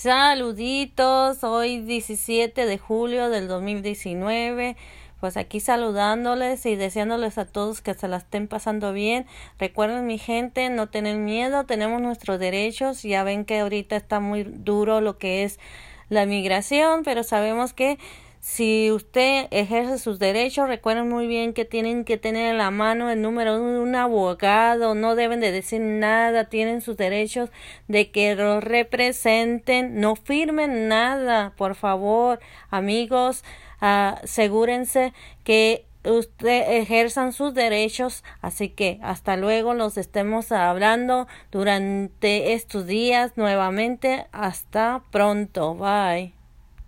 Saluditos, hoy 17 de julio del 2019. Pues aquí saludándoles y deseándoles a todos que se la estén pasando bien. Recuerden mi gente, no tener miedo, tenemos nuestros derechos. Ya ven que ahorita está muy duro lo que es la migración, pero sabemos que si usted ejerce sus derechos, recuerden muy bien que tienen que tener en la mano el número de un abogado, no deben de decir nada, tienen sus derechos de que los representen, no firmen nada, por favor, amigos, asegúrense que usted ejerzan sus derechos así que hasta luego los estemos hablando durante estos días nuevamente hasta pronto bye